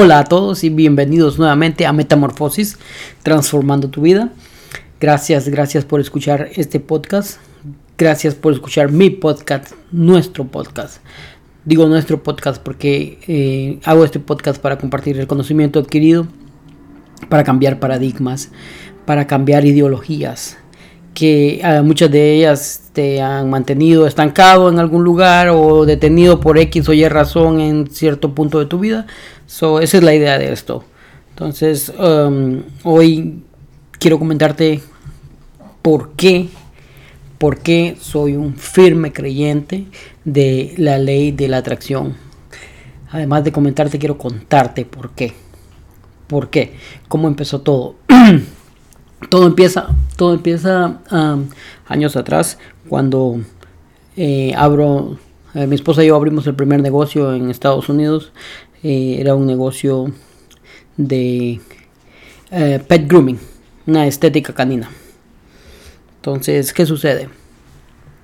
Hola a todos y bienvenidos nuevamente a Metamorfosis, transformando tu vida. Gracias, gracias por escuchar este podcast. Gracias por escuchar mi podcast, nuestro podcast. Digo nuestro podcast porque eh, hago este podcast para compartir el conocimiento adquirido, para cambiar paradigmas, para cambiar ideologías, que ah, muchas de ellas te han mantenido estancado en algún lugar o detenido por X o Y razón en cierto punto de tu vida. So, esa es la idea de esto. Entonces, um, hoy quiero comentarte por qué, por qué soy un firme creyente de la ley de la atracción. Además de comentarte, quiero contarte por qué. ¿Por qué? ¿Cómo empezó todo? todo empieza, todo empieza um, años atrás cuando eh, abro, eh, mi esposa y yo abrimos el primer negocio en Estados Unidos. Eh, era un negocio de pet grooming, una estética canina. Entonces, ¿qué sucede?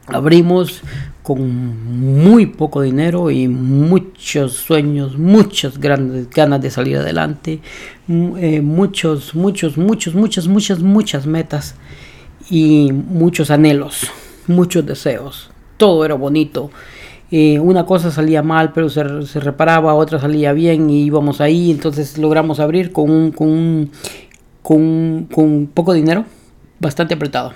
Abrimos con muy poco dinero y muchos sueños, muchas grandes ganas de salir adelante, eh, muchos, muchos, muchos, muchas, muchas, muchas metas y muchos anhelos, muchos deseos. Todo era bonito. Eh, una cosa salía mal, pero se, reparaba, otra salía bien y íbamos ahí. Entonces logramos abrir con un, con un, con, con poco dinero, bastante apretado.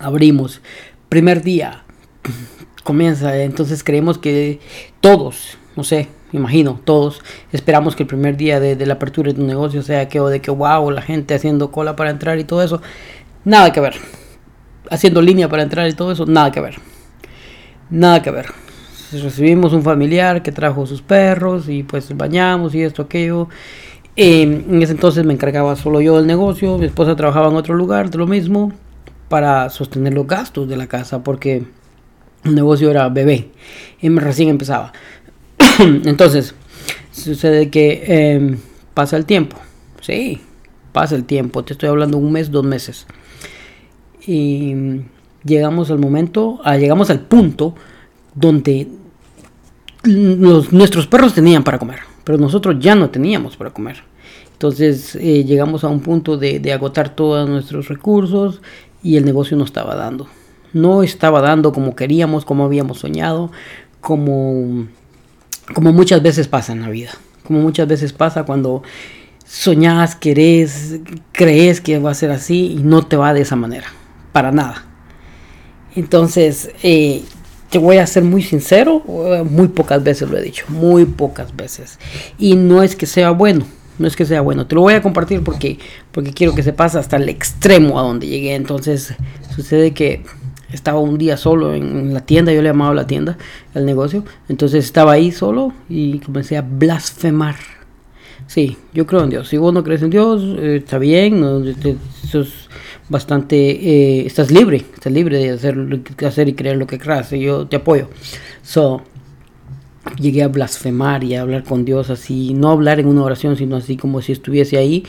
Abrimos. Primer día, comienza. Entonces creemos que todos, no sé, imagino, todos esperamos que el primer día de, la apertura de un negocio sea que o de que wow, la gente haciendo cola para entrar y todo eso. Nada que ver. Haciendo línea para entrar y todo eso, nada que ver. Nada que ver. Recibimos un familiar que trajo sus perros y pues bañamos y esto, aquello. en ese entonces me encargaba solo yo del negocio, mi esposa trabajaba en otro lugar de lo mismo para sostener los gastos de la casa porque el negocio era bebé y recién empezaba. Entonces, sucede que em, pasa el tiempo. Sí, pasa el tiempo. Te estoy hablando un mes, dos meses. Y llegamos al momento, ah, llegamos al punto donde nuestros perros tenían para comer, pero nosotros ya no teníamos para comer. Entonces eh, llegamos a un punto de, de agotar todos nuestros recursos y el negocio no estaba dando no estaba dando como queríamos, como habíamos soñado, como, como muchas veces pasa en la vida, como muchas veces pasa cuando soñás, querés, crees que va a ser así y no te va de esa manera, para nada. Entonces, eh, te voy a ser muy sincero, muy pocas veces lo he dicho, muy pocas veces. Y no es que sea bueno, no es que sea bueno, te lo voy a compartir porque, porque quiero que se pase hasta el extremo a donde llegué. Entonces, sucede que estaba un día solo en la tienda, yo le llamaba la tienda, el negocio, entonces estaba ahí solo y comencé a blasfemar. Sí, yo creo en Dios. Si vos no crees en Dios, eh, está bien, no, bastante, eh, estás libre, estás libre de hacer, hacer y creer lo que creas, y yo te apoyo. So, llegué a blasfemar y a hablar con Dios así, no hablar en una oración, sino así como si estuviese ahí,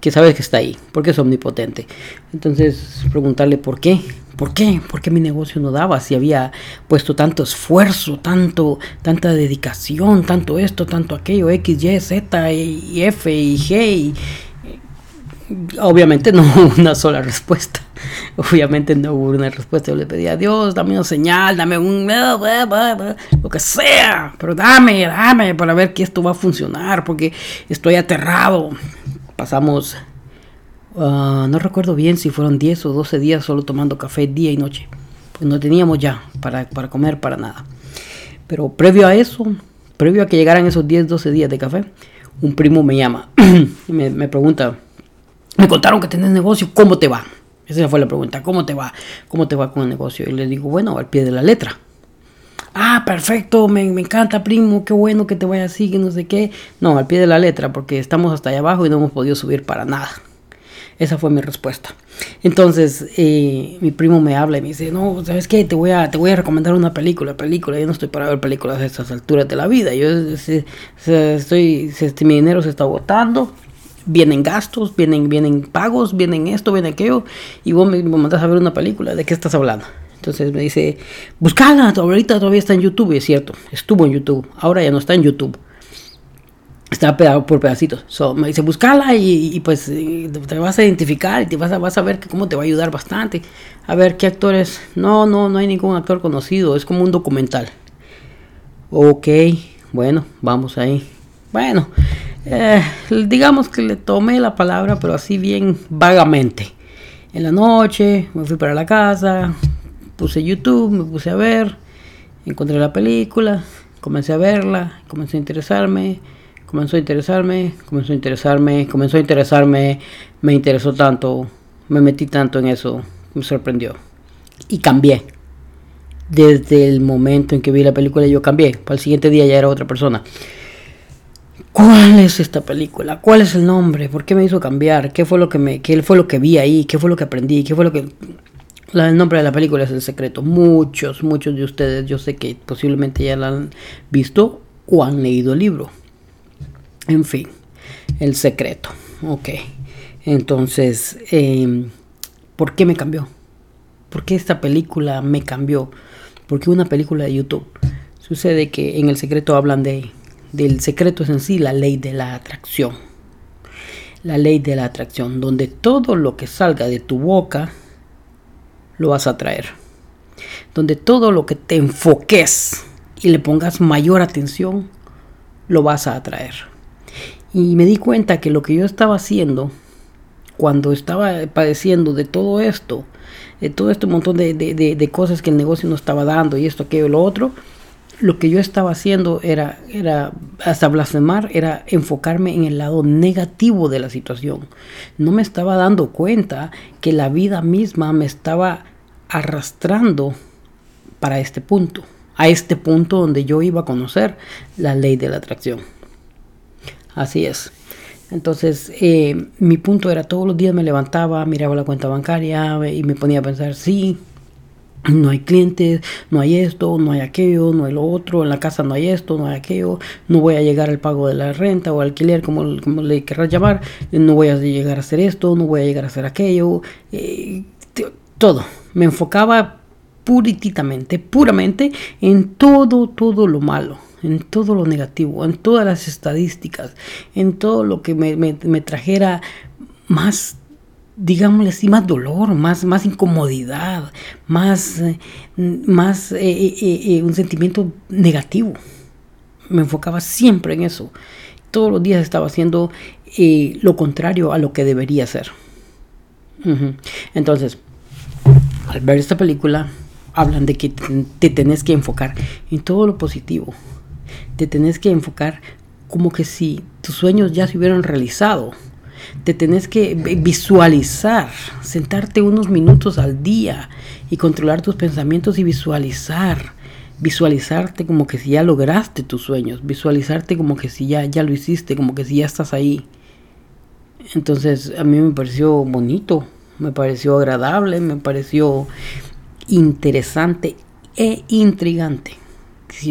que sabes que está ahí, porque es omnipotente. Entonces, preguntarle por qué, ¿Por qué? ¿Por qué mi negocio no daba? Si había puesto tanto esfuerzo, tanto, tanta dedicación, tanto esto, tanto aquello, X, Y, Z, y F y G. Obviamente no hubo una sola respuesta. Obviamente no hubo una respuesta. Yo le pedí a Dios, dame una señal, dame un... Lo que sea. Pero dame, dame para ver que esto va a funcionar. Porque estoy aterrado. Pasamos Ah, no recuerdo bien si fueron 10 o 12 días solo tomando café día y noche. Pues no teníamos ya para, comer, para nada. Pero previo a eso, previo a que llegaran esos 10, 12 días de café, un primo me llama y me, pregunta, me contaron que tenés negocio, ¿cómo te va? Esa fue la pregunta, ¿cómo te va? ¿Cómo te va con el negocio? Y le digo, bueno, al pie de la letra. Ah, perfecto, me, encanta, primo, qué bueno que te vaya así, que no sé qué. No, al pie de la letra, porque estamos hasta allá abajo y no hemos podido subir para nada. Esa fue mi respuesta. Entonces, eh, mi primo me habla y me dice, no, ¿sabes qué? Te voy a, te voy a recomendar una película, película. Yo no estoy para ver películas a estas alturas de la vida. Yo estoy, este, mi dinero se está agotando. Vienen gastos, vienen, vienen pagos, vienen esto, viene aquello. Y vos me, mandas a ver una película. ¿De qué estás hablando? Entonces me dice, buscala, ahorita todavía está en YouTube. Es cierto, estuvo en YouTube. Ahora ya no está en YouTube está pegado por pedacitos. So, me dice, buscala y, pues te vas a identificar y te vas a, vas a ver que cómo te va a ayudar bastante. A ver qué actores. No, no, no hay ningún actor conocido. Es como un documental. Ok, bueno, vamos ahí. Bueno, eh, digamos que le tomé la palabra, pero así bien vagamente. En la noche me fui para la casa, puse YouTube, me puse a ver, encontré la película, comencé a verla, comencé a interesarme, comenzó a interesarme, comenzó a interesarme, comenzó a interesarme, me interesó tanto, me metí tanto en eso, me sorprendió. Y cambié. Desde el momento en que vi la película yo cambié. Para el siguiente día ya era otra persona. ¿Cuál es esta película? ¿Cuál es el nombre? ¿Por qué me hizo cambiar? ¿Qué fue lo que me qué fue lo que vi ahí? ¿Qué fue lo que aprendí? ¿Qué fue lo que el nombre de la película es El Secreto. Muchos, muchos de ustedes yo sé que posiblemente ya la han visto o han leído el libro. En fin, El Secreto. Ok. Entonces, eh, ¿por qué me cambió? ¿Por qué esta película me cambió? ¿Por qué una película de YouTube? Sucede que en El Secreto hablan de del secreto es en sí la ley de la atracción. La ley de la atracción, donde todo lo que salga de tu boca lo vas a traer. Donde todo lo que te enfoques y le pongas mayor atención, lo vas a atraer. Y me di cuenta que lo que yo estaba haciendo cuando estaba padeciendo de todo esto, de todo este montón de, de, de, cosas que el negocio no estaba dando y esto, aquello lo otro, lo que yo estaba haciendo era, era, hasta blasfemar, era enfocarme en el lado negativo de la situación. No me estaba dando cuenta que la vida misma me estaba arrastrando para este punto, a este punto donde yo iba a conocer la ley de la atracción. Así es. Entonces, eh, mi punto era todos los días me levantaba, miraba la cuenta bancaria y me ponía a pensar, sí, no hay clientes, no hay esto, no hay aquello, no hay lo otro, en la casa no hay esto, no hay aquello, no voy a llegar al pago de la renta o alquiler, como, como le querrás llamar, no voy a llegar a hacer esto, no voy a llegar a hacer aquello, eh, todo. Me enfocaba purititamente, puramente en todo, todo lo malo, en todo lo negativo, en todas las estadísticas, en todo lo que me, me, me trajera más digámosle así, más dolor, más, más incomodidad, más, eh, más eh, eh, un sentimiento negativo. Me enfocaba siempre en eso. Todos los días estaba haciendo lo contrario a lo que debería ser. Entonces, al ver esta película, hablan de que te tenés que enfocar en todo lo positivo. Te tenés que enfocar como que si tus sueños ya se hubieran realizado te tenés que visualizar, sentarte unos minutos al día y controlar tus pensamientos y visualizar. Visualizarte como que si ya lograste tus sueños, visualizarte como que si ya, ya lo hiciste, como que si ya estás ahí. Entonces a mí me pareció bonito, me pareció agradable, me pareció interesante e intrigante.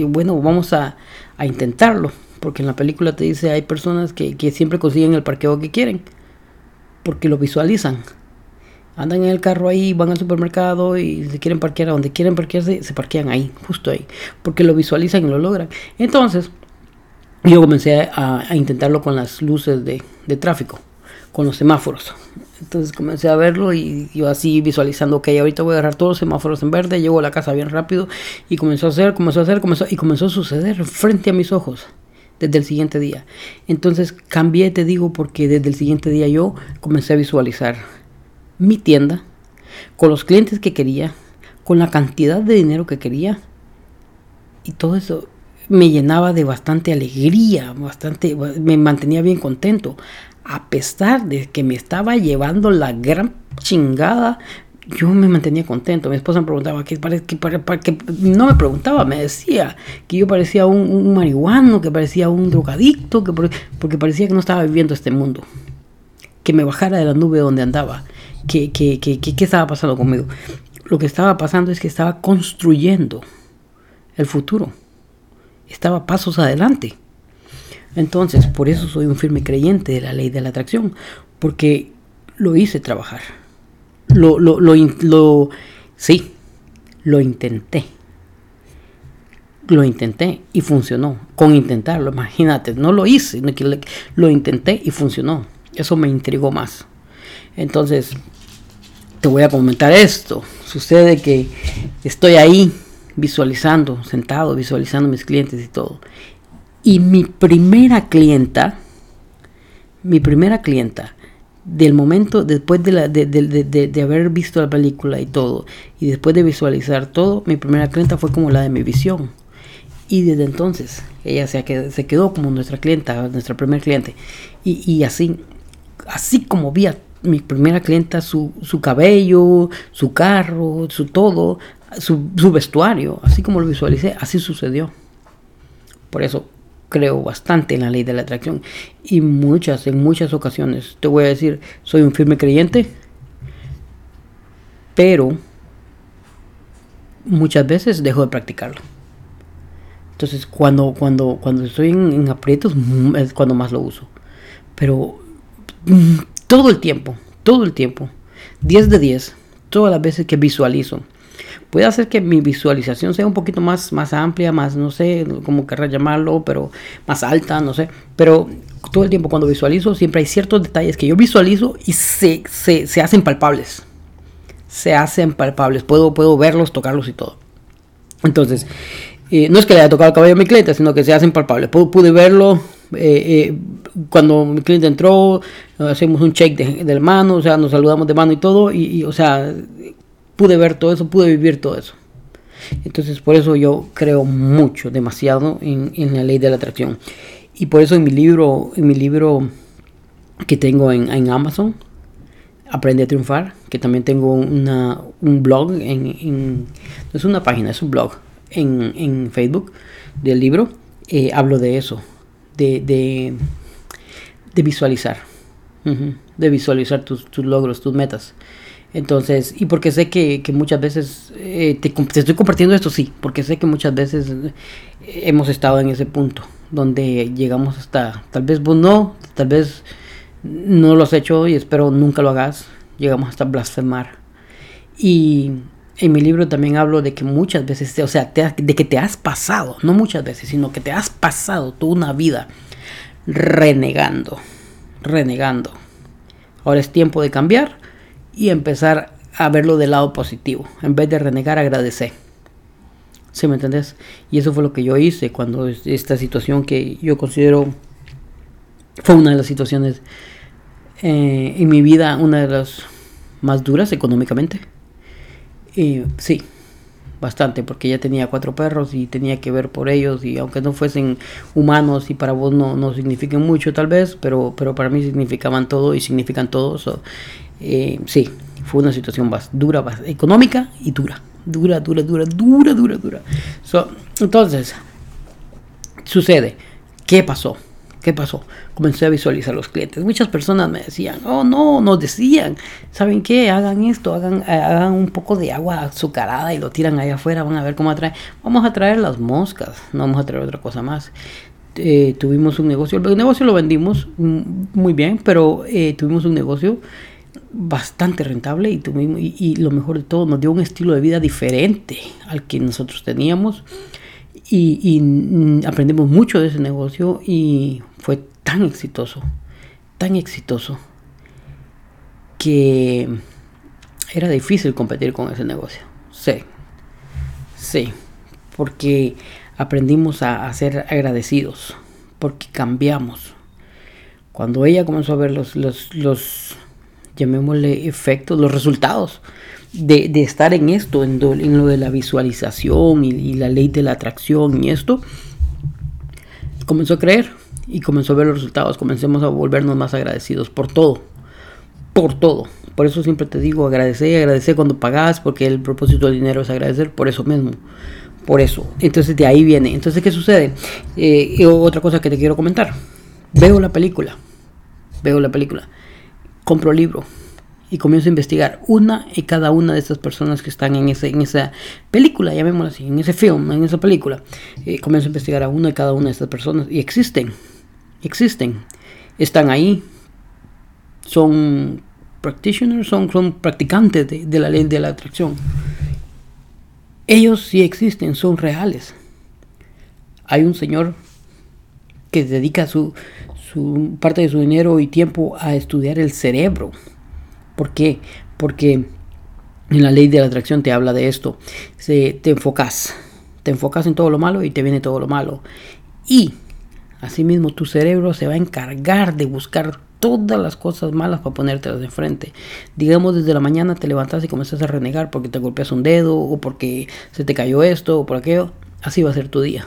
bueno, vamos a, a intentarlo. Porque en la película te dice hay personas que, siempre consiguen el parqueo que quieren. Porque lo visualizan. Andan en el carro ahí, van al supermercado y se quieren parquear a donde quieren parquearse, se parquean ahí, justo ahí. Porque lo visualizan y lo logran. Entonces, yo comencé a, intentarlo con las luces de, tráfico, con los semáforos. Entonces comencé a verlo y yo así visualizando, ok, ahorita voy a agarrar todos los semáforos en verde, llego a la casa bien rápido y comenzó a hacer, comenzó a hacer, comenzó, y comenzó a suceder frente a mis ojos desde el siguiente día. Entonces cambié, te digo, porque desde el siguiente día yo comencé a visualizar mi tienda con los clientes que quería, con la cantidad de dinero que quería. Y todo eso me llenaba de bastante alegría, bastante, me mantenía bien contento. A pesar de que me estaba llevando la gran chingada yo me mantenía contento. Mi esposa me preguntaba, ¿qué, para, qué, no me preguntaba, me decía que yo parecía un, marihuano, que parecía un drogadicto, que porque parecía que no estaba viviendo este mundo. Que me bajara de la nube donde andaba. Que, que, que, ¿Qué estaba pasando conmigo? Lo que estaba pasando es que estaba construyendo el futuro. Estaba pasos adelante. Entonces, por eso soy un firme creyente de la ley de la atracción, porque lo hice trabajar lo, lo, lo, lo, sí, lo intenté. lo intenté y funcionó. Con intentarlo, imagínate, no lo hice, lo intenté y funcionó. Eso me intrigó más. Entonces, te voy a comentar esto. Sucede que estoy ahí visualizando, sentado, visualizando mis clientes y todo. Y mi primera clienta, mi primera clienta, del momento, después de, la, de, haber visto la película y todo, y después de visualizar todo, mi primera clienta fue como la de mi visión. Y desde entonces, ella se, quedó, se quedó como nuestra clienta, nuestra primer cliente. Y, y así, así como vi a mi primera clienta, su, su cabello, su carro, su todo, su, su vestuario, así como lo visualicé, así sucedió. Por eso creo bastante en la ley de la atracción y muchas, en muchas ocasiones, te voy a decir, soy un firme creyente, pero muchas veces dejo de practicarlo. Entonces, cuando, cuando, cuando estoy en, en aprietos, mm, es cuando más lo uso. Pero mm, todo el tiempo, todo el tiempo, 10 de 10, todas las veces que visualizo, Puede hacer que mi visualización sea un poquito más, más amplia, más, no sé, cómo querrá llamarlo, pero más alta, no sé. Pero todo el tiempo cuando visualizo, siempre hay ciertos detalles que yo visualizo y se, se, hacen palpables. Se hacen palpables. Puedo, puedo verlos, tocarlos y todo. Entonces, eh, no es que le haya tocado el cabello a mi cliente, sino que se hacen palpables. Pude, verlo eh, eh, cuando mi cliente entró, hacemos un check de, de, mano, o sea, nos saludamos de mano y todo, y, y o sea, pude ver todo eso, pude vivir todo eso. Entonces por eso yo creo mucho, demasiado en, la ley de la atracción. Y por eso en mi libro, en mi libro que tengo en, Amazon, Aprende a triunfar, que también tengo una, un blog, en, no es una página, es un blog en, Facebook del libro, eh, hablo de eso, de, de, visualizar, de visualizar tus, tus logros, tus metas. Entonces, y porque sé que, muchas veces, eh, te, estoy compartiendo esto, sí, porque sé que muchas veces eh, hemos estado en ese punto donde llegamos hasta, tal vez vos no, tal vez no lo has hecho y espero nunca lo hagas, llegamos hasta blasfemar. Y en mi libro también hablo de que muchas veces, o sea, de que te has pasado, no muchas veces, sino que te has pasado toda una vida renegando, renegando. Ahora es tiempo de cambiar y empezar a verlo del lado positivo. En vez de renegar, agradecer. ¿Sí me entendés? Y eso fue lo que yo hice cuando esta situación que yo considero fue una de las situaciones eh, en mi vida, una de las más duras económicamente. Y sí, bastante, porque ya tenía cuatro perros y tenía que ver por ellos y aunque no fuesen humanos y para vos no, no signifiquen mucho tal vez, pero, pero para mí significaban todo y significan todo. Eh, sí, fue una situación más dura, más económica y dura. Dura, dura, dura, dura, dura, dura. entonces, sucede. ¿Qué pasó? ¿Qué pasó? Comencé a visualizar los clientes. Muchas personas me decían, oh no, nos decían, ¿saben qué? Hagan esto, hagan, eh, hagan un poco de agua azucarada y lo tiran allá afuera, van a ver cómo atrae. Vamos a traer las moscas, no vamos a traer otra cosa más. Eh, tuvimos un negocio, el negocio lo vendimos mm, muy bien, pero tuvimos un negocio bastante rentable y, lo mejor de todo, nos dio un estilo de vida diferente al que nosotros teníamos y, mm, aprendimos mucho de ese negocio y fue tan exitoso, tan exitoso que era difícil competir con ese negocio. Sí, sí, porque aprendimos a, ser agradecidos, porque cambiamos. Cuando ella comenzó a ver los, los llamémosle efectos, los resultados de, estar en esto, en, lo de la visualización y, la ley de la atracción y esto, comenzó a creer y comenzó a ver los resultados, comencemos a volvernos más agradecidos por todo, por todo. Por eso siempre te digo, agradecer, agradecer cuando pagas, porque el propósito del dinero es agradecer por eso mismo. Por eso. Entonces de ahí viene. Entonces, ¿qué sucede? Eh, otra cosa que te quiero comentar. Veo la película. Veo la película compro el libro y comienzo a investigar una y cada una de estas personas que están en, ese, en esa película, llamémoslo así, en ese film, en esa película. Eh, comienzo a investigar a una y cada una de estas personas y existen, existen, están ahí, son practitioners, son, son practicantes de, de la ley de la atracción. Ellos sí existen, son reales. Hay un señor que dedica su, su parte de su dinero y tiempo a estudiar el cerebro. ¿Por qué? Porque en la ley de la atracción te habla de esto. Se, te enfocas, te enfocas en todo lo malo y te viene todo lo malo. Y asimismo tu cerebro se va a encargar de buscar todas las cosas malas para ponértelas de frente. Digamos, desde la mañana te levantas y comienzas a renegar porque te golpeas un dedo o porque se te cayó esto o por aquello. Así va a ser tu día,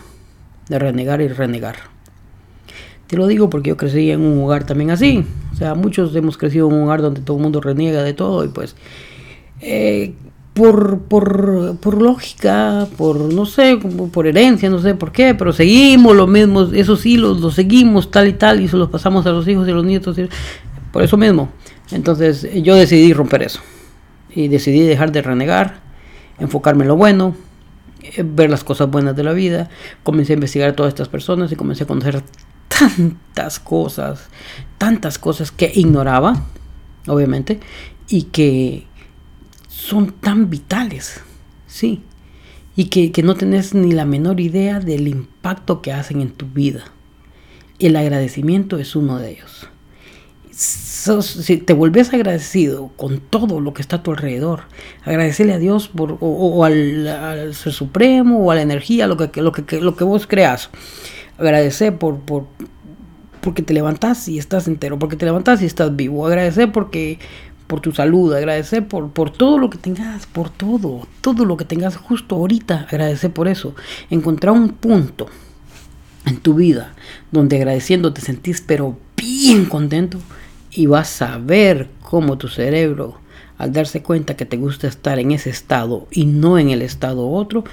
de renegar y renegar. Te lo digo porque yo crecí en un hogar también así. O sea, muchos hemos crecido en un hogar donde todo el mundo reniega de todo y pues eh, por, por, por, lógica, por no sé, por herencia, no sé por qué, pero seguimos los mismos, esos hilos los seguimos tal y tal y se los pasamos a los hijos y a los nietos, por eso mismo. Entonces yo decidí romper eso y decidí dejar de renegar, enfocarme en lo bueno, eh, ver las cosas buenas de la vida, comencé a investigar a todas estas personas y comencé a conocer tantas cosas, tantas cosas que ignoraba, obviamente, y que son tan vitales, ¿sí? Y que, no tenés ni la menor idea del impacto que hacen en tu vida. El agradecimiento es uno de ellos. si te vuelves agradecido con todo lo que está a tu alrededor, agradecerle a Dios por, o, al, Ser Supremo o a la energía, lo que, lo que, lo que vos creas. Agradecer por, por, porque te levantas y estás entero, porque te levantas y estás vivo. Agradecer porque, por tu salud, agradecer por, por todo lo que tengas, por todo, todo lo que tengas justo ahorita, agradecer por eso. Encontrar un punto en tu vida donde agradeciendo te sentís pero bien contento y vas a ver cómo tu cerebro al darse cuenta que te gusta estar en ese estado y no en el estado otro,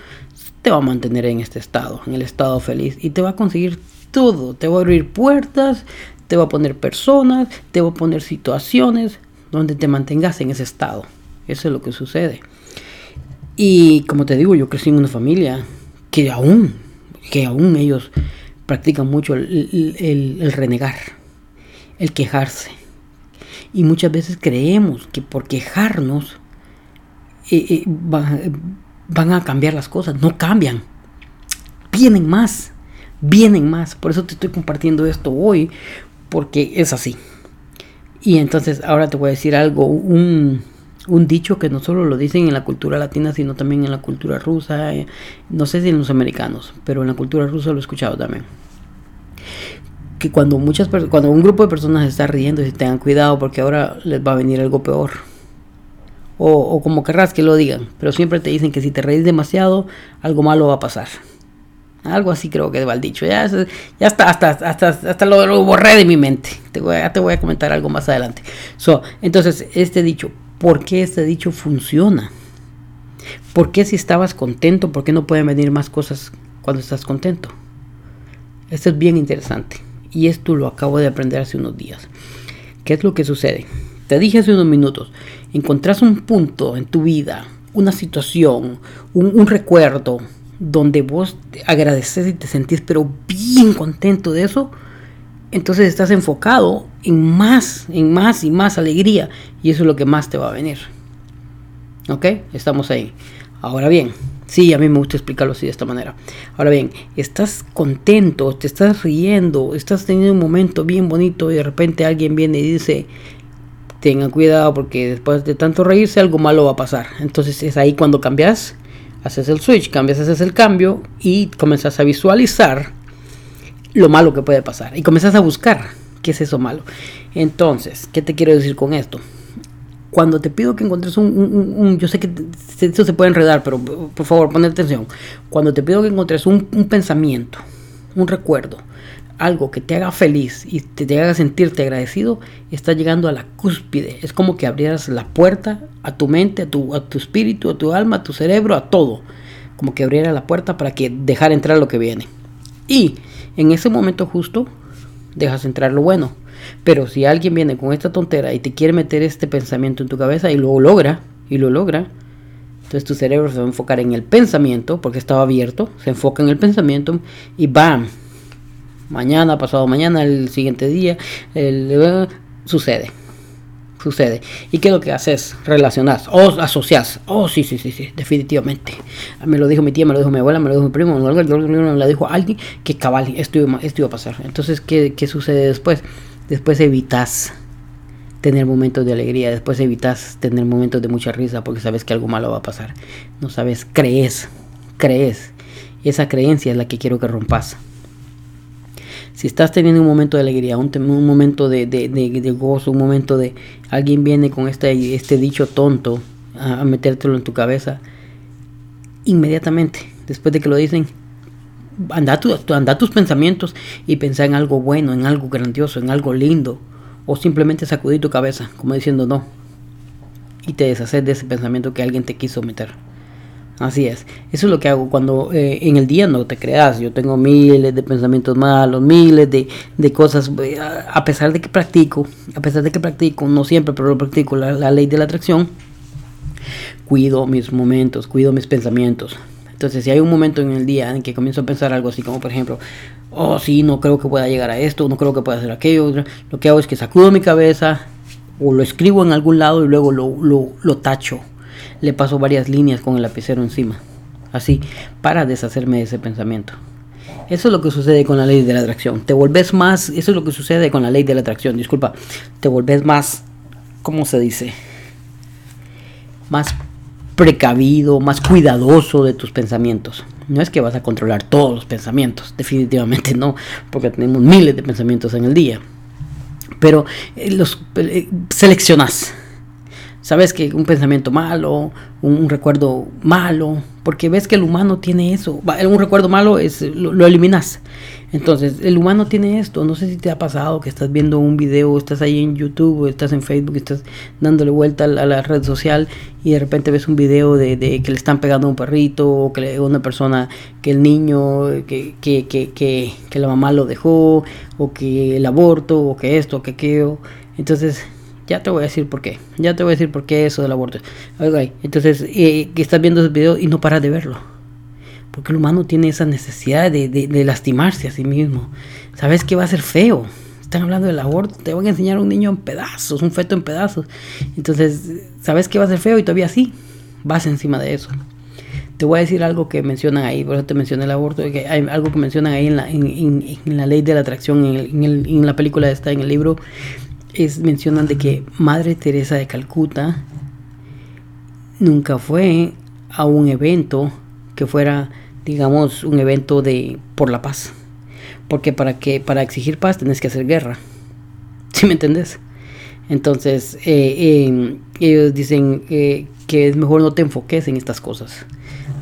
te va a mantener en este estado, en el estado feliz y te va a conseguir todo, te va a abrir puertas, te va a poner personas, te va a poner situaciones, donde te mantengas en ese estado. Eso es lo que sucede. Y como te digo, yo crecí en una familia que aún, que aún ellos practican mucho el, renegar, el quejarse. Y muchas veces creemos que por quejarnos eh, eh, van a cambiar las cosas. No cambian. Vienen más. Vienen más. Por eso te estoy compartiendo esto hoy. Porque es así. Y entonces ahora te voy a decir algo, un, dicho que no solo lo dicen en la cultura latina, sino también en la cultura rusa, eh, no sé si en los americanos, pero en la cultura rusa lo he escuchado también. Que cuando, muchas, cuando un grupo de personas está riendo, si tengan cuidado porque ahora les va a venir algo peor. O, como querrás que lo digan, pero siempre te dicen que si te reís demasiado, algo malo va a pasar. Algo así creo que va el dicho. Ya, ya está, hasta, hasta, hasta lo, borré de mi mente. Te voy, ya te voy a comentar algo más adelante. So, entonces, este dicho, ¿por qué este dicho funciona? ¿Por qué si estabas contento, por qué no pueden venir más cosas cuando estás contento? Esto es bien interesante. Y esto lo acabo de aprender hace unos días. ¿Qué es lo que sucede? Te dije hace unos minutos, encontrás un punto en tu vida, una situación, un, recuerdo, donde vos agradeces y te sentís pero bien contento de eso, entonces estás enfocado en más, en más y más alegría y eso es lo que más te va a venir. ¿Ok? Estamos ahí. Ahora bien, sí, a mí me gusta explicarlo así de esta manera. Ahora bien, estás contento, te estás riendo, estás teniendo un momento bien bonito y de repente alguien viene y dice, tenga cuidado porque después de tanto reírse algo malo va a pasar. Entonces es ahí cuando cambias haces el switch, cambias, haces el cambio y comienzas a visualizar lo malo que puede pasar y comienzas a buscar qué es eso malo. Entonces, ¿qué te quiero decir con esto? Cuando te pido que encuentres un, yo sé que esto se puede enredar, pero por favor, pon atención. Cuando te pido que encuentres un, un pensamiento, un recuerdo, algo que te haga feliz y te, haga sentirte agradecido, está llegando a la cúspide. Es como que abrieras la puerta a tu mente, a tu, a tu espíritu, a tu alma, a tu cerebro, a todo. Como que abriera la puerta para que dejar entrar lo que viene. Y en ese momento justo dejas entrar lo bueno. Pero si alguien viene con esta tontera y te quiere meter este pensamiento en tu cabeza y lo logra, y lo logra, entonces tu cerebro se va a enfocar en el pensamiento, porque estaba abierto, se enfoca en el pensamiento y ¡bam! Mañana, pasado mañana, el siguiente día, el, sucede. sucede. ¿Y qué es lo que haces? Relacionas o asocias. Oh, sí, sí, sí, sí, definitivamente. Me lo dijo mi tía, me lo dijo mi abuela, me lo dijo mi primo, me lo dijo alguien que cabal, esto iba, esto iba a pasar. Entonces, ¿qué, ¿qué sucede después? Después evitas tener momentos de alegría, después evitas tener momentos de mucha risa porque sabes que algo malo va a pasar. No sabes, crees, crees. Esa creencia es la que quiero que rompas. Si estás teniendo un momento de alegría, un, momento de, gozo, un momento de alguien viene con este, este dicho tonto a, metértelo en tu cabeza, inmediatamente, después de que lo dicen, anda, tu, anda tus pensamientos y pensar en algo bueno, en algo grandioso, en algo lindo, o simplemente sacudir tu cabeza, como diciendo no, y te deshaces de ese pensamiento que alguien te quiso meter. Así es. Eso es lo que hago cuando eh, en el día no te creas. Yo tengo miles de pensamientos malos, miles de, de cosas. Eh, a pesar de que practico, a pesar de que practico, no siempre, pero lo practico la, ley de la atracción, cuido mis momentos, cuido mis pensamientos. Entonces, si hay un momento en el día en que comienzo a pensar algo así, como por ejemplo, oh, sí, no creo que pueda llegar a esto, no creo que pueda hacer aquello, lo que hago es que sacudo mi cabeza o lo escribo en algún lado y luego lo, lo, lo tacho le paso varias líneas con el lapicero encima, así, para deshacerme de ese pensamiento. Eso es lo que sucede con la ley de la atracción. Te volvés más, eso es lo que sucede con la ley de la atracción, disculpa, te volvés más, ¿cómo se dice? Más precavido, más cuidadoso de tus pensamientos. No es que vas a controlar todos los pensamientos, definitivamente no, porque tenemos miles de pensamientos en el día. Pero eh, los eh, seleccionas sabes que un pensamiento malo, un, recuerdo malo, porque ves que el humano tiene eso. Un recuerdo malo es lo, eliminas. Entonces, el humano tiene esto. No sé si te ha pasado que estás viendo un video, estás ahí en YouTube, estás en Facebook, estás dándole vuelta a la, red social y de repente ves un video de, que le están pegando a un perrito, o que una persona, que el niño, que, que, que, que, la mamá lo dejó, o que el aborto, o que esto, o que aquello. Entonces, ya te voy a decir por qué. Ya te voy a decir por qué eso del aborto. entonces, eh, que estás viendo ese video y no paras de verlo. Porque el humano tiene esa necesidad de, lastimarse a sí mismo. Sabes que va a ser feo. Están hablando del aborto, te van a enseñar a un niño en pedazos, un feto en pedazos. Entonces, sabes que va a ser feo y todavía sí, vas encima de eso. Te voy a decir algo que mencionan ahí, por eso te mencioné el aborto, que hay algo que mencionan ahí en la, en, la ley de la atracción, en, en la película esta, en el libro, es, mencionan de que Madre Teresa de Calcuta nunca fue a un evento que fuera, digamos, un evento de por la paz. Porque para que para exigir paz tenés que hacer guerra. ¿Sí me entendés? Entonces, eh, eh, ellos dicen eh, que es mejor no te enfoques en estas cosas.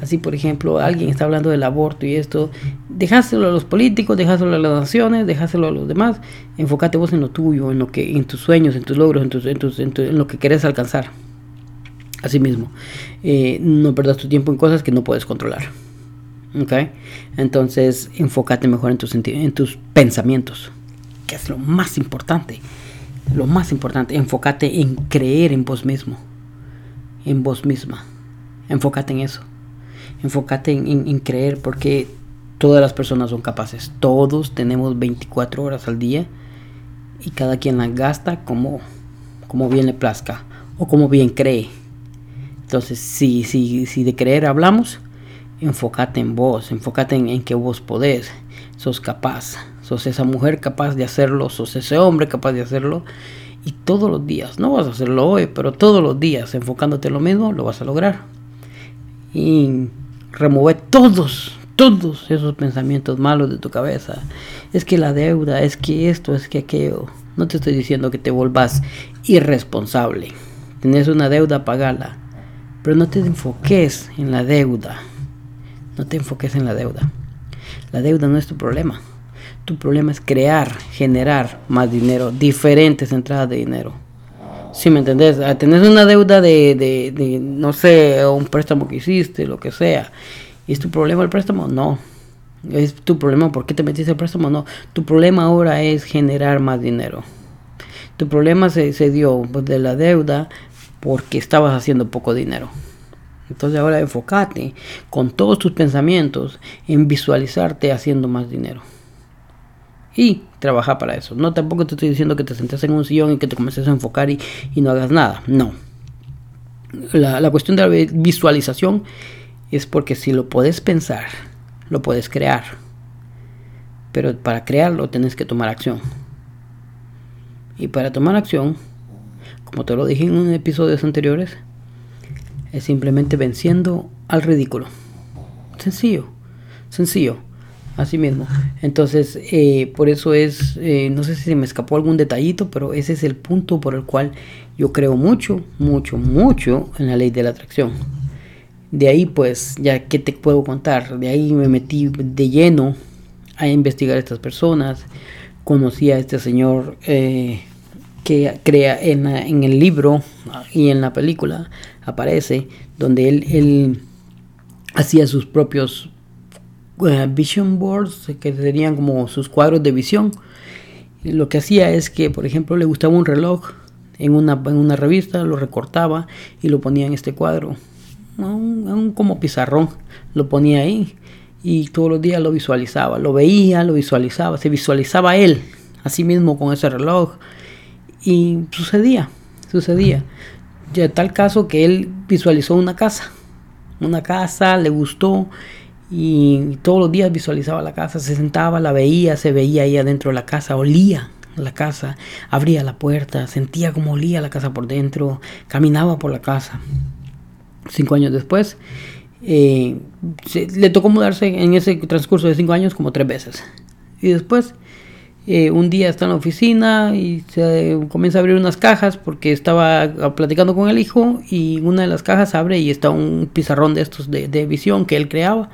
Así, por ejemplo, alguien está hablando del aborto y esto, dejáselo a los políticos, dejáselo a las naciones, dejáselo a los demás, enfócate vos en lo tuyo, en lo que, en tus sueños, en tus logros, en, tus, en, en, lo que querés alcanzar. Así mismo, eh, no perdas tu tiempo en cosas que no puedes controlar. ¿Ok? Entonces, enfócate mejor en tus, en tus pensamientos, que es lo más importante. Lo más importante, enfócate en creer en vos mismo, en vos misma. Enfócate en eso enfócate en, creer porque todas las personas son capaces. Todos tenemos 24 horas al día y cada quien las gasta como, como bien le plazca o como bien cree. Entonces, si, si, si de creer hablamos, enfócate en vos, enfócate en, en, que vos podés, sos capaz, sos esa mujer capaz de hacerlo, sos ese hombre capaz de hacerlo. Y todos los días, no vas a hacerlo hoy, pero todos los días enfocándote en lo mismo, lo vas a lograr. Y remover todos, todos esos pensamientos malos de tu cabeza. Es que la deuda, es que esto, es que aquello. No te estoy diciendo que te volvas irresponsable. Tienes una deuda, pagala. Pero no te enfoques en la deuda. No te enfoques en la deuda. La deuda no es tu problema. Tu problema es crear, generar más dinero, diferentes entradas de dinero. Si me entendés, ah, tenés una deuda de, de, no sé, un préstamo que hiciste, lo que sea. ¿Y es tu problema el préstamo? No. ¿Es tu problema por qué te metiste el préstamo? No. Tu problema ahora es generar más dinero. Tu problema se, se dio pues, de la deuda porque estabas haciendo poco dinero. Entonces ahora enfócate con todos tus pensamientos en visualizarte haciendo más dinero. Y trabaja para eso. No tampoco te estoy diciendo que te sentes en un sillón y que te comiences a enfocar y, no hagas nada. No. La, la, cuestión de la visualización es porque si lo puedes pensar, lo puedes crear. Pero para crearlo tienes que tomar acción. Y para tomar acción, como te lo dije en un episodios anteriores, es simplemente venciendo al ridículo. Sencillo, sencillo. Así mismo. Entonces, eh, por eso es, eh, no sé si se me escapó algún detallito, pero ese es el punto por el cual yo creo mucho, mucho, mucho en la ley de la atracción. De ahí, pues, ya que te puedo contar, de ahí me metí de lleno a investigar a estas personas. Conocí a este señor eh, que crea en, en, el libro y en la película, aparece, donde él, él hacía sus propios vision boards, que serían como sus cuadros de visión. lo que hacía es que, por ejemplo, le gustaba un reloj en una, en una revista, lo recortaba y lo ponía en este cuadro. Un, como pizarrón, lo ponía ahí y todos los días lo visualizaba, lo veía, lo visualizaba, se visualizaba él, así mismo con ese reloj y sucedía, sucedía. Ya tal caso que él visualizó una casa, una casa, le gustó y todos los días visualizaba la casa, se sentaba, la veía, se veía ahí adentro de la casa, olía la casa, abría la puerta, sentía como olía la casa por dentro, caminaba por la casa. Cinco años después, eh, le tocó mudarse en ese transcurso de cinco años como tres veces. Y después, eh, un día está en la oficina y se comienza a abrir unas cajas porque estaba platicando con el hijo y una de las cajas abre y está un pizarrón de estos de, visión que él creaba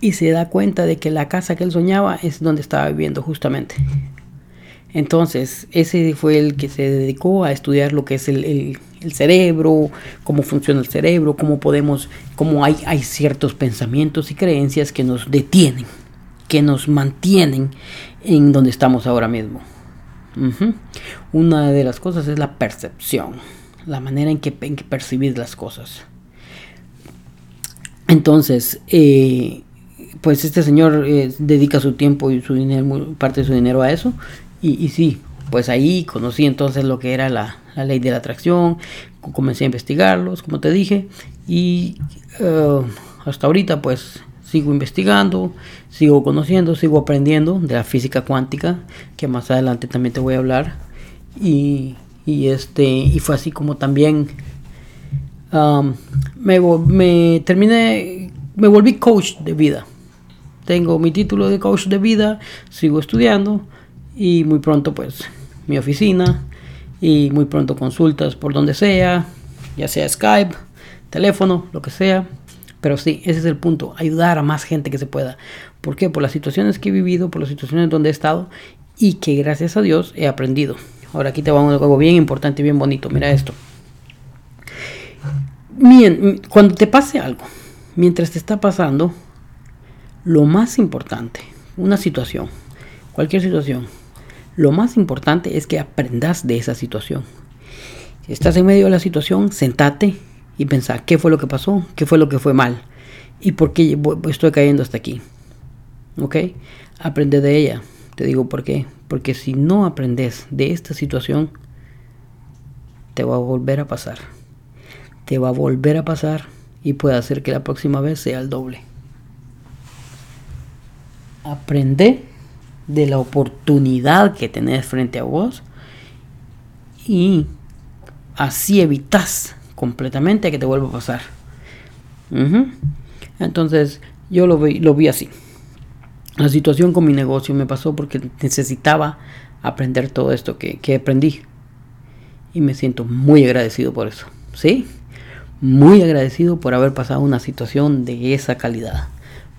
y se da cuenta de que la casa que él soñaba es donde estaba viviendo justamente. Entonces, ese fue el que se dedicó a estudiar lo que es el, cerebro, cómo funciona el cerebro, cómo podemos, cómo hay, hay ciertos pensamientos y creencias que nos detienen, que nos mantienen en donde estamos ahora mismo. Una de las cosas es la percepción, la manera en que, en que percibir las cosas. Entonces, eh, pues este señor eh, dedica su tiempo y su dinero, parte de su dinero a eso. Y, sí, pues ahí conocí entonces lo que era la, ley de la atracción, comencé a investigarlos, como te dije, y eh, hasta ahorita pues sigo investigando, sigo conociendo, sigo aprendiendo de la física cuántica, que más adelante también te voy a hablar. Y, este, y fue así como también me, me terminé, me volví coach de vida tengo mi título de coach de vida, sigo estudiando y muy pronto pues mi oficina y muy pronto consultas por donde sea, ya sea Skype, teléfono, lo que sea. Pero sí, ese es el punto, ayudar a más gente que se pueda. ¿Por qué? Por las situaciones que he vivido, por las situaciones donde he estado y que gracias a Dios he aprendido. Ahora aquí te va algo bien importante bien bonito. Mira esto. Bien, cuando te pase algo, mientras te está pasando, lo más importante, una situación, cualquier situación, lo más importante es que aprendas de esa situación. Si estás en medio de la situación, sentate y pensá qué fue lo que pasó, qué fue lo que fue mal y por qué estoy cayendo hasta aquí. ¿Ok? Aprende de ella. Te digo por qué. Porque si no aprendes de esta situación, te va a volver a pasar. Te va a volver a pasar y puede hacer que la próxima vez sea el doble aprende de la oportunidad que tenés frente a vos y así evitas completamente que te vuelva a pasar. Entonces yo lo vi, lo vi así. La situación con mi negocio me pasó porque necesitaba aprender todo esto que, que aprendí. Y me siento muy agradecido por eso. ¿Sí? Muy agradecido por haber pasado una situación de esa calidad.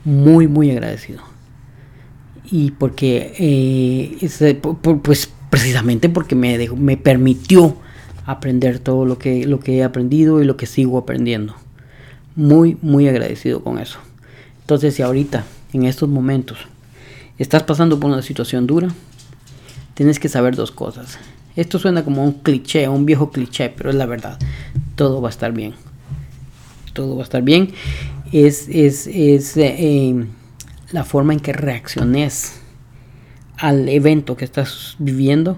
Muy, muy agradecido y porque eh, pues precisamente porque me, me permitió aprender todo lo que, lo que he aprendido y lo que sigo aprendiendo. Muy, muy agradecido con eso. Entonces, si ahorita, en estos momentos, estás pasando por una situación dura, tienes que saber dos cosas. Esto suena como un cliché, un viejo cliché, pero es la verdad. Todo va a estar bien. Todo va a estar bien. Es, es, es eh, la forma en que reacciones al evento que estás viviendo,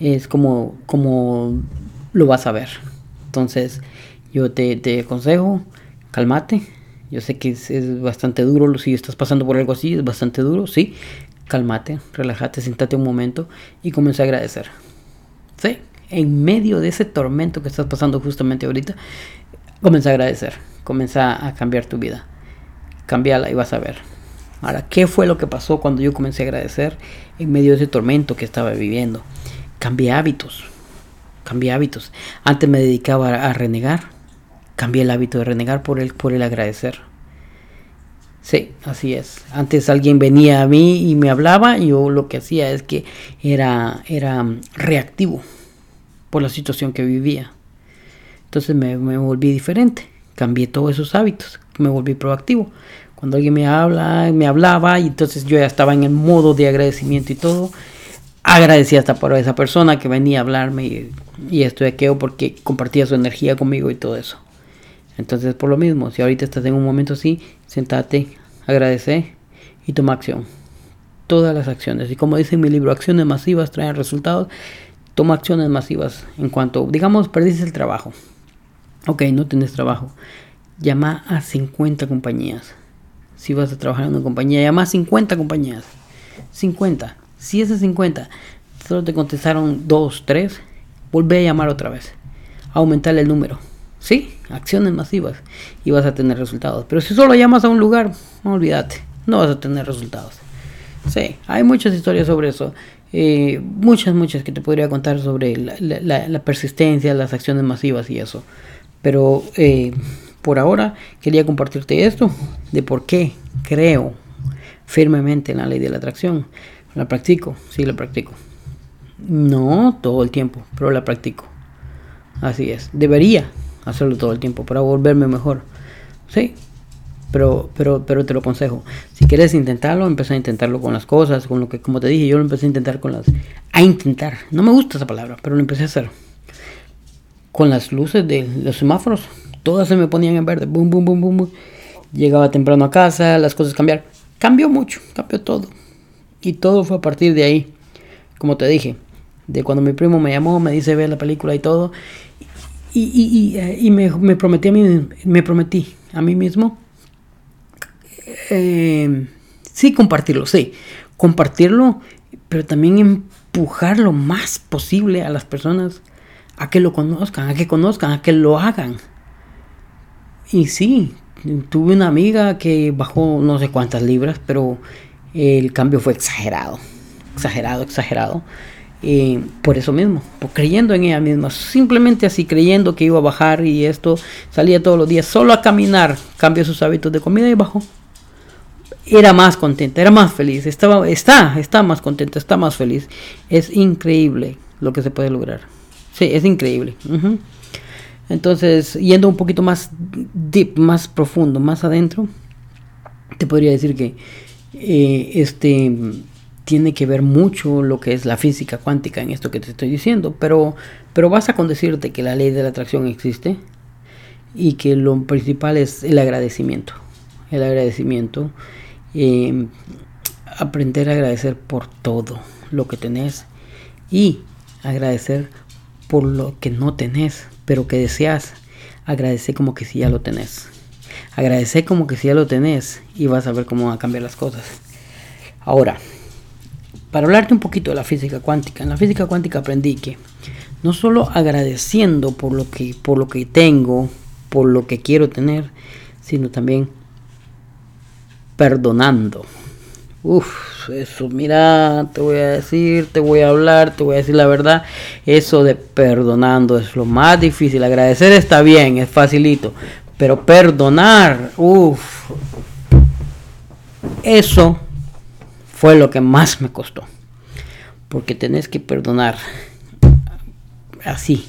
es como, como lo vas a ver. Entonces, yo te, te aconsejo, cálmate. Yo sé que es, bastante duro, si estás pasando por algo así, es bastante duro, sí. Cálmate, relájate, siéntate un momento y comienza a agradecer. Sí, en medio de ese tormento que estás pasando justamente ahorita, comienza a agradecer, comienza a cambiar tu vida. Cambiala y vas a ver. Ahora, ¿qué fue lo que pasó cuando yo comencé a agradecer en medio de ese tormento que estaba viviendo? Cambié hábitos. Cambié hábitos. Antes me dedicaba a, renegar. Cambié el hábito de renegar por el, por el agradecer. Sí, así es. Antes alguien venía a mí y me hablaba y yo lo que hacía es que era, era reactivo por la situación que vivía. Entonces me, me volví diferente. Cambié todos esos hábitos. Me volví proactivo. Cuando alguien me habla, me hablaba y entonces yo ya estaba en el modo de agradecimiento y todo. Agradecí hasta por esa persona que venía a hablarme y, y esto y aquello porque compartía su energía conmigo y todo eso. Entonces por lo mismo, si ahorita estás en un momento así, sentate, agradece y toma acción. Todas las acciones. Y como dice mi libro, acciones masivas traen resultados. Toma acciones masivas en cuanto, digamos, perdiste el trabajo. Ok, no tienes trabajo. Llama a 50 compañías si vas a trabajar en una compañía, llama a 50 compañías. 50. Si esas 50 solo te contestaron 2, 3, vuelve a llamar otra vez. Aumentar el número. Sí, acciones masivas y vas a tener resultados. Pero si solo llamas a un lugar, no olvídate, no vas a tener resultados. Sí, hay muchas historias sobre eso. Eh, muchas, muchas que te podría contar sobre la, persistencia, las acciones masivas y eso. Pero eh, por ahora quería compartirte esto de por qué creo firmemente en la ley de la atracción. La practico, sí la practico. No todo el tiempo, pero la practico. Así es. Debería hacerlo todo el tiempo para volverme mejor. Sí. Pero, pero, pero te lo aconsejo. Si quieres intentarlo, empieza a intentarlo con las cosas, con lo que, como te dije, yo lo empecé a intentar con las... A intentar. No me gusta esa palabra, pero lo empecé a hacer. Con las luces de los semáforos todas se me ponían en verde, boom, boom, boom, boom, Llegaba temprano a casa, las cosas cambiaron. Cambió mucho, cambió todo. Y todo fue a partir de ahí, como te dije, de cuando mi primo me llamó, me dice ve la película y todo. Y, y, y, me, prometí a mí, me prometí a mí mismo, eh, sí compartirlo, sí, compartirlo, pero también empujar lo más posible a las personas a que lo conozcan, a que conozcan, a que lo hagan. Y sí, tuve una amiga que bajó no sé cuántas libras, pero el cambio fue exagerado, exagerado, exagerado. por eso mismo, creyendo en ella misma, simplemente así creyendo que iba a bajar y esto salía todos los días solo a caminar, cambió sus hábitos de comida y bajó. Era más contenta, era más feliz, estaba, está, está más contenta, está más feliz. Es increíble lo que se puede lograr. Sí, es increíble. Entonces, yendo un poquito más deep, más profundo, más adentro, te podría decir que eh, este tiene que ver mucho lo que es la física cuántica en esto que te estoy diciendo, pero, pero basta con decirte que la ley de la atracción existe y que lo principal es el agradecimiento. El agradecimiento. Eh, aprender a agradecer por todo lo que tenés y agradecer por lo que no tenés pero que deseas, agradece como que si ya lo tenés. Agradece como que si ya lo tenés y vas a ver cómo van a cambiar las cosas. Ahora, para hablarte un poquito de la física cuántica, en la física cuántica aprendí que no solo agradeciendo por lo que, por lo que tengo, por lo que quiero tener, sino también perdonando. Uf, eso, mira, te voy a decir, te voy a hablar, te voy a decir la verdad. Eso de perdonando es lo más difícil. Agradecer está bien, es facilito. Pero perdonar, uff, eso fue lo que más me costó. Porque tenés que perdonar así,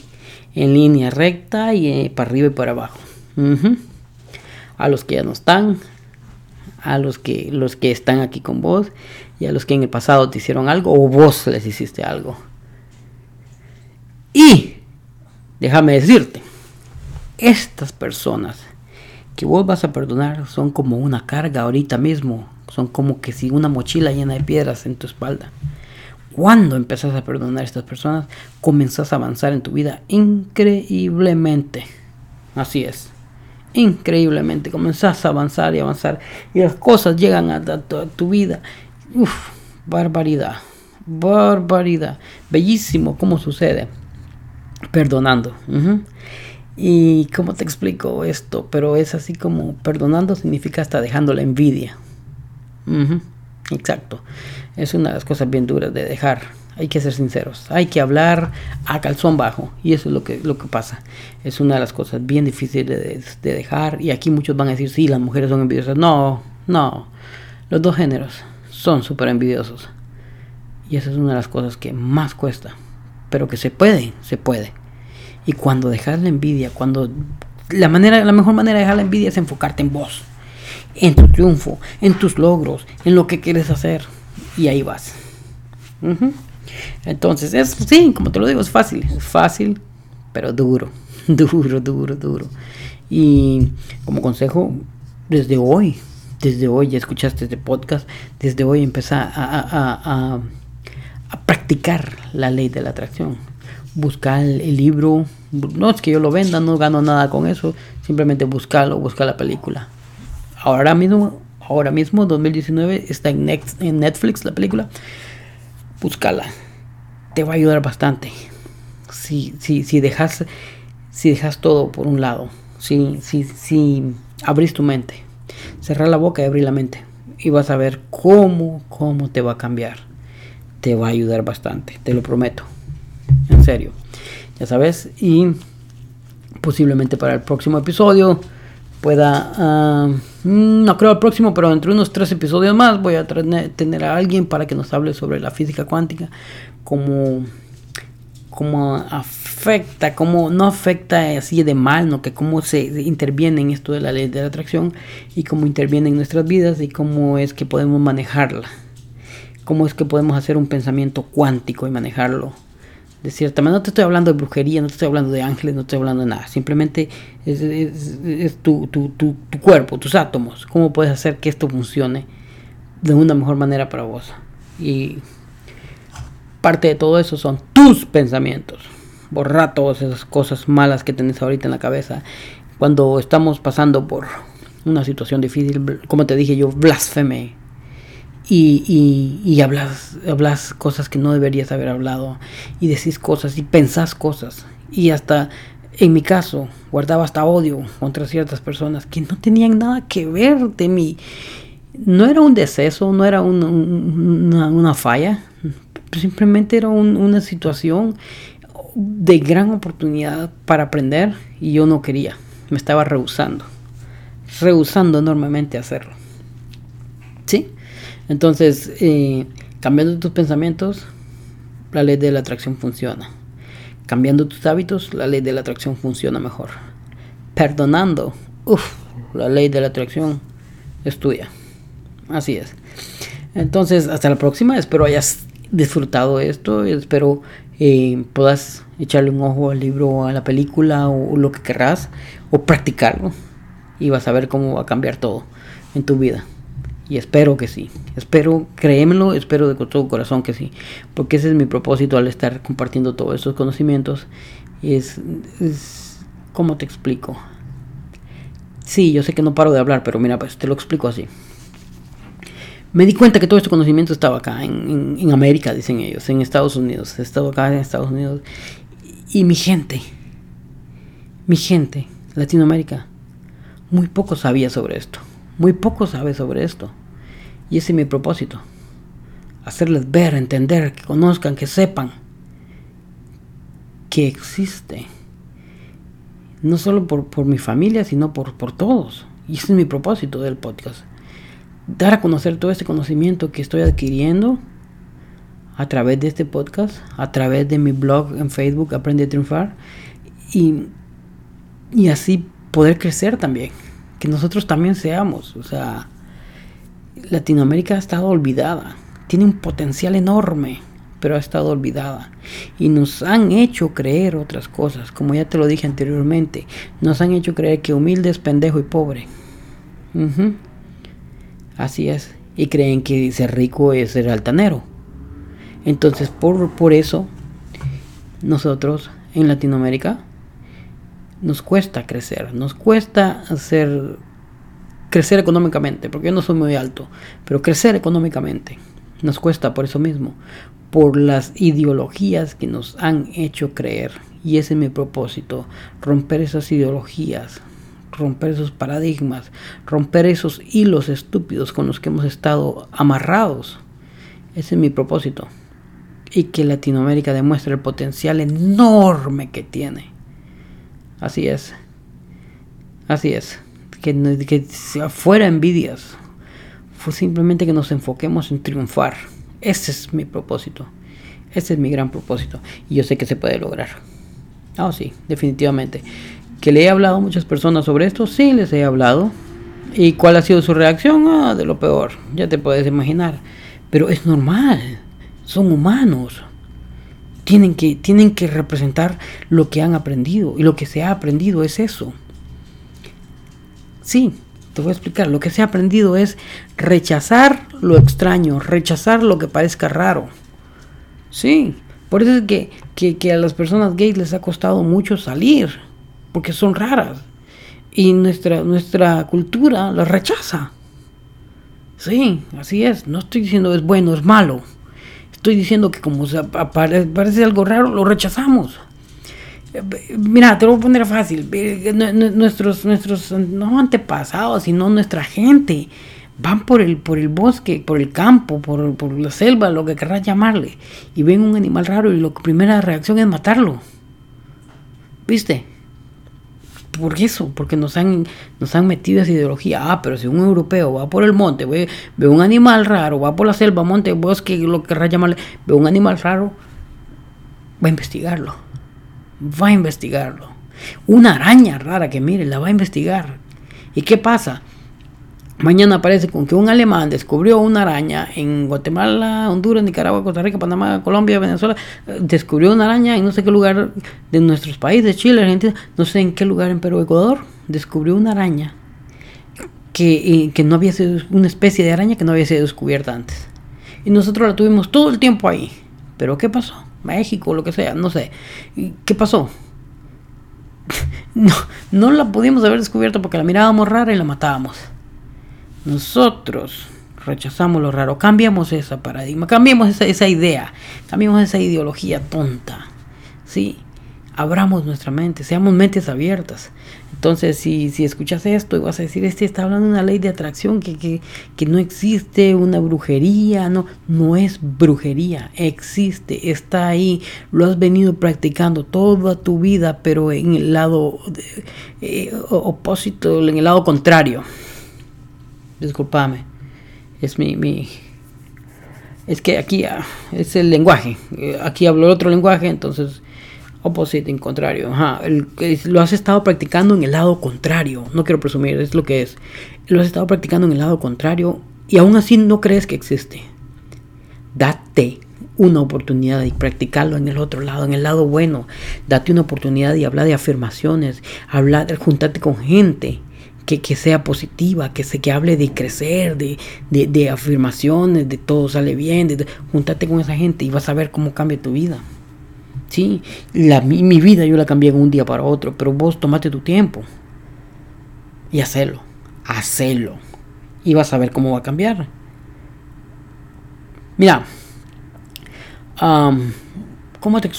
en línea recta y eh, para arriba y para abajo. A los que ya no están, a los que, los que están aquí con vos y a los que en el pasado te hicieron algo o vos les hiciste algo. Y déjame decirte, estas personas que vos vas a perdonar son como una carga ahorita mismo son como que si una mochila llena de piedras en tu espalda. Cuando empezás a perdonar a estas personas, comenzás a avanzar en tu vida increíblemente. Así es. Increíblemente. Comenzás a avanzar y avanzar. Y las cosas llegan a, tu, vida. Uf, barbaridad. Barbaridad. Bellísimo cómo sucede. Perdonando. Y cómo te explico esto, pero es así como perdonando significa hasta dejando la envidia. Exacto. Es una de las cosas bien duras de dejar. Hay que ser sinceros. Hay que hablar a calzón bajo. Y eso es lo que, lo que pasa. Es una de las cosas bien difíciles de, de dejar. Y aquí muchos van a decir, sí, las mujeres son envidiosas. No, no. Los dos géneros son súper envidiosos. Y esa es una de las cosas que más cuesta. Pero que se puede, se puede. Y cuando dejas la envidia, cuando la manera, la mejor manera de dejar la envidia es enfocarte en vos, en tu triunfo, en tus logros, en lo que quieres hacer. Y ahí vas. Entonces, es sí, como te lo digo, es fácil, es fácil, pero duro, duro, duro, duro. Y como consejo, desde hoy, desde hoy ya escuchaste este podcast, desde hoy empieza a, a practicar la ley de la atracción buscar el libro. No es que yo lo venda, no gano nada con eso. Simplemente buscarlo, buscar la película. Ahora mismo, ahora mismo, 2019, está en, Netflix la película. Búscala. Te va a ayudar bastante. Si, si, si, dejas, si dejas todo por un lado. Si, si, si abrís tu mente. Cerrar la boca y abrir la mente. Y vas a ver cómo, cómo te va a cambiar. Te va a ayudar bastante, te lo prometo en serio. Ya sabes, y posiblemente para el próximo episodio pueda, ah, no creo el próximo, pero entre unos tres episodios más voy a tener a alguien para que nos hable sobre la física cuántica, cómo, cómo afecta, cómo no afecta así de mal, no que cómo se interviene en esto de la ley de la atracción y cómo interviene en nuestras vidas y cómo es que podemos manejarla, cómo es que podemos hacer un pensamiento cuántico y manejarlo de cierta manera. No te estoy hablando de brujería, no te estoy hablando de ángeles, no te estoy hablando de nada. Simplemente es, tu, tu, tu, cuerpo, tus átomos. ¿Cómo puedes hacer que esto funcione de una mejor manera para vos? Y parte de todo eso son tus pensamientos. Borra todas esas cosas malas que tenés ahorita en la cabeza. Cuando estamos pasando por una situación difícil, como te dije yo, blasfeme y, y, hablas, hablas cosas que no deberías haber hablado y decís cosas y pensás cosas. Y hasta en mi caso guardaba hasta odio contra ciertas personas que no tenían nada que ver de mí. No era un deceso no era una, falla simplemente era una situación de gran oportunidad para aprender y yo no quería me estaba rehusando rehusando enormemente hacerlo. Sí entonces, eh, cambiando tus pensamientos, la ley de la atracción funciona. Cambiando tus hábitos, la ley de la atracción funciona mejor. Perdonando, uff, la ley de la atracción es tuya. Así es. Entonces, hasta la próxima. Espero hayas disfrutado esto. Espero eh, puedas echarle un ojo al libro o a la película o lo que querrás. O practicarlo. Y vas a ver cómo va a cambiar todo en tu vida. Y espero que sí. Espero, créemelo, espero de todo corazón que sí. Porque ese es mi propósito al estar compartiendo todos estos conocimientos. Y es, ¿cómo te explico? Sí, yo sé que no paro de hablar, pero mira, pues te lo explico así. Me di cuenta que todo este conocimiento estaba acá, en, en, América, dicen ellos, en Estados Unidos. He estado acá en Estados Unidos. Y mi gente, mi gente, Latinoamérica, muy poco sabía sobre esto. Muy poco sabe sobre esto. Y ese es mi propósito. Hacerles ver, entender, que conozcan, que sepan que existe. No solo por, por mi familia, sino por, por todos. Y ese es mi propósito del podcast. Dar a conocer todo este conocimiento que estoy adquiriendo a través de este podcast, a través de mi blog en Facebook, Aprende a Triunfar. Y, y así poder crecer también que nosotros también seamos. O sea, Latinoamérica ha estado olvidada, tiene un potencial enorme, pero ha estado olvidada. Y nos han hecho creer otras cosas, como ya te lo dije anteriormente, nos han hecho creer que humilde es pendejo y pobre. Así es. y creen que ser rico es ser altanero. Entonces, por, por eso, nosotros en Latinoamérica nos cuesta crecer, nos cuesta hacer crecer económicamente, porque yo no soy muy alto, pero crecer económicamente nos cuesta por eso mismo, por las ideologías que nos han hecho creer. Y ese es mi propósito, romper esas ideologías, romper esos paradigmas, romper esos hilos estúpidos con los que hemos estado amarrados. Ese es mi propósito. Y que Latinoamérica demuestre el potencial enorme que tiene. Así es. Así es. Que, que fuera envidias. Fue simplemente que nos enfoquemos en triunfar. Ese es mi propósito. Ese es mi gran propósito. Y yo sé que se puede lograr. Ah, sí, definitivamente. ¿Que le he hablado a muchas personas sobre esto? Sí, les he hablado. ¿Y cuál ha sido su reacción? Ah, de lo peor. Ya te puedes imaginar. Pero es normal. Son humanos. Tienen que, tienen que representar lo que han aprendido. Y lo que se ha aprendido es eso. Sí, te voy a explicar. Lo que se ha aprendido es rechazar lo extraño, rechazar lo que parezca raro. Sí, por eso es que, que, a las personas gays les ha costado mucho salir, porque son raras. Y nuestra, nuestra cultura las rechaza. Sí, así es. No estoy diciendo es bueno, es malo. Estoy diciendo que como se parece algo raro, lo rechazamos. Mira, te lo voy a poner fácil. Nuestros, nuestros, no antepasados, sino nuestra gente, van por el, por el bosque, por el campo, por, por la selva, lo que querrás llamarle, y ven un animal raro y la primera reacción es matarlo. ¿Viste? Por eso, porque nos han, nos han metido esa ideología. Ah, pero si un europeo va por el monte, ve, ve un animal raro, va por la selva, monte, bosque, lo que querrás llamarle, ve un animal raro, va a investigarlo va a investigarlo. Una araña rara que mire, la va a investigar. ¿Y qué pasa? Mañana aparece con que un alemán descubrió una araña en Guatemala, Honduras, Nicaragua, Costa Rica, Panamá, Colombia, Venezuela. Descubrió una araña en no sé qué lugar de nuestros países, Chile, Argentina, no sé en qué lugar en Perú, Ecuador. Descubrió una araña que, eh, que no había sido una especie de araña que no había sido descubierta antes. Y nosotros la tuvimos todo el tiempo ahí. Pero ¿qué pasó? México, lo que sea, no sé. ¿Qué pasó? no, no la pudimos haber descubierto porque la mirábamos rara y la matábamos. Nosotros rechazamos lo raro, cambiamos ese paradigma, cambiamos esa, idea, cambiamos esa ideología tonta. ¿sí? Abramos nuestra mente, seamos mentes abiertas. Entonces, si, si escuchas esto y vas a decir, este está hablando de una ley de atracción, que, no existe una brujería, no, no es brujería, existe, está ahí, lo has venido practicando toda tu vida, pero en el lado eh, opósito, en el lado contrario. Disculpame, es mi, mi, es que aquí ah, es el lenguaje, eh, aquí hablo otro lenguaje, entonces Opposite, en contrario. Ajá. lo has estado practicando en el lado contrario. No quiero presumir, es lo que es. Lo has estado practicando en el lado contrario y aún así no crees que existe. Date una oportunidad de practicarlo en el otro lado, en el lado bueno. Date una oportunidad de hablar de afirmaciones, hablar, juntarte con gente que, sea positiva, que, se, que hable de crecer, de, de, afirmaciones, de todo sale bien. De, juntarte con esa gente y vas a ver cómo cambia tu vida. Sí, la, mi, mi, vida yo la cambié de un día para otro, pero vos tomate tu tiempo y hacelo, hacelo. Y vas a ver cómo va a cambiar. Mira, ¿cómo te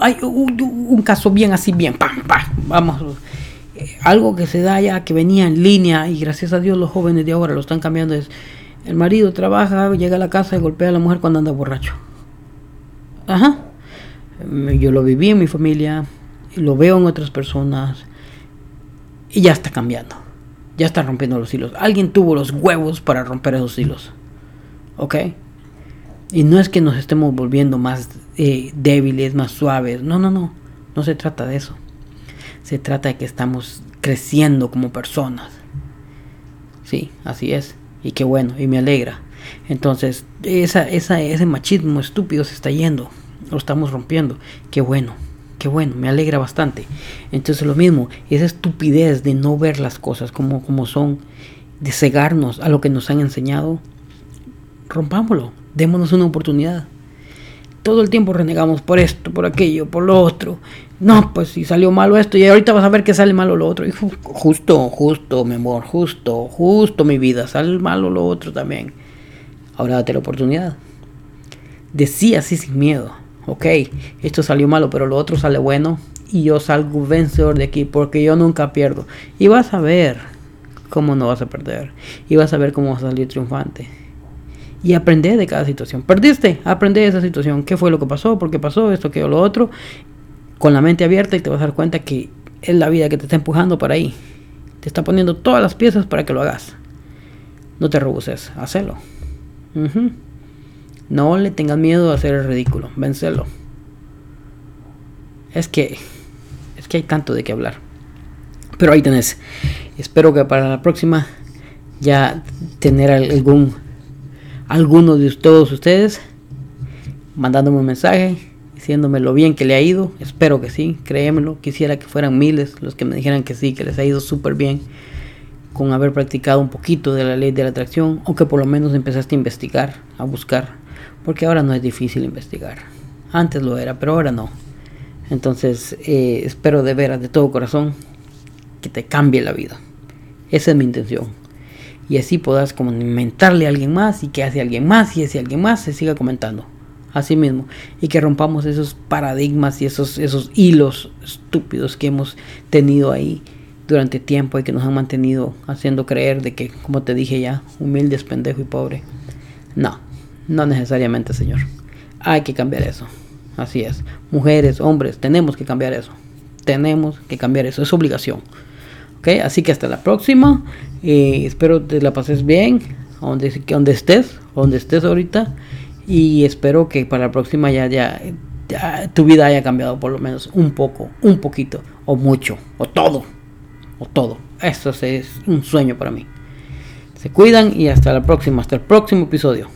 hay un, caso bien así, bien, pam, pam, vamos. Eh, algo que se da ya que venía en línea y gracias a Dios los jóvenes de ahora lo están cambiando es el marido trabaja, llega a la casa y golpea a la mujer cuando anda borracho. Ajá. Yo lo viví en mi familia, lo veo en otras personas y ya está cambiando. Ya está rompiendo los hilos. Alguien tuvo los huevos para romper esos hilos. ¿Ok? Y no es que nos estemos volviendo más eh, débiles, más suaves. No, no, no. No se trata de eso. Se trata de que estamos creciendo como personas. Sí, así es. Y qué bueno, y me alegra. Entonces, esa, esa, ese machismo estúpido se está yendo lo estamos rompiendo. Qué bueno, qué bueno, me alegra bastante. Entonces lo mismo, esa estupidez de no ver las cosas como, como son, de cegarnos a lo que nos han enseñado, rompámoslo, démonos una oportunidad. Todo el tiempo renegamos por esto, por aquello, por lo otro. No, pues si salió malo esto y ahorita vas a ver que sale malo lo otro. Y justo, justo, mi amor, justo, justo mi vida, sale malo lo otro también. Ahora date la oportunidad. Decía así sin miedo. Ok, esto salió malo, pero lo otro sale bueno. Y yo salgo vencedor de aquí porque yo nunca pierdo. Y vas a ver cómo no vas a perder. Y vas a ver cómo vas a salir triunfante. Y aprende de cada situación. Perdiste, aprende de esa situación. ¿Qué fue lo que pasó? ¿Por qué pasó esto, qué o lo otro? Con la mente abierta y te vas a dar cuenta que es la vida que te está empujando para ahí. Te está poniendo todas las piezas para que lo hagas. No te rebuses, hacelo. No le tengas miedo a hacer el ridículo, vencelo. Es que es que hay tanto de qué hablar. Pero ahí tenés. Espero que para la próxima ya tener algún alguno de todos ustedes mandándome un mensaje diciéndome lo bien que le ha ido. Espero que sí, créemelo. Quisiera que fueran miles los que me dijeran que sí, que les ha ido súper bien con haber practicado un poquito de la ley de la atracción o que por lo menos empezaste a investigar, a buscar. Porque ahora no es difícil investigar. Antes lo era, pero ahora no. Entonces eh, espero de veras, de todo corazón, que te cambie la vida. Esa es mi intención. Y así puedas comentarle a alguien más y que hace alguien más y ese alguien más se siga comentando. Así mismo. Y que rompamos esos paradigmas y esos, esos hilos estúpidos que hemos tenido ahí durante tiempo y que nos han mantenido haciendo creer de que, como te dije ya, humilde es pendejo y pobre. No, no necesariamente, Señor. Hay que cambiar eso. Así es. Mujeres, hombres, tenemos que cambiar eso. Tenemos que cambiar eso. Es obligación. ¿Ok? Así que hasta la próxima. Eh, espero te la pases bien. Donde, donde estés. Donde estés ahorita. Y espero que para la próxima ya, ya, tu vida haya cambiado por lo menos un poco. Un poquito. O mucho. O todo. O todo. Eso es un sueño para mí. Se cuidan y hasta la próxima. Hasta el próximo episodio.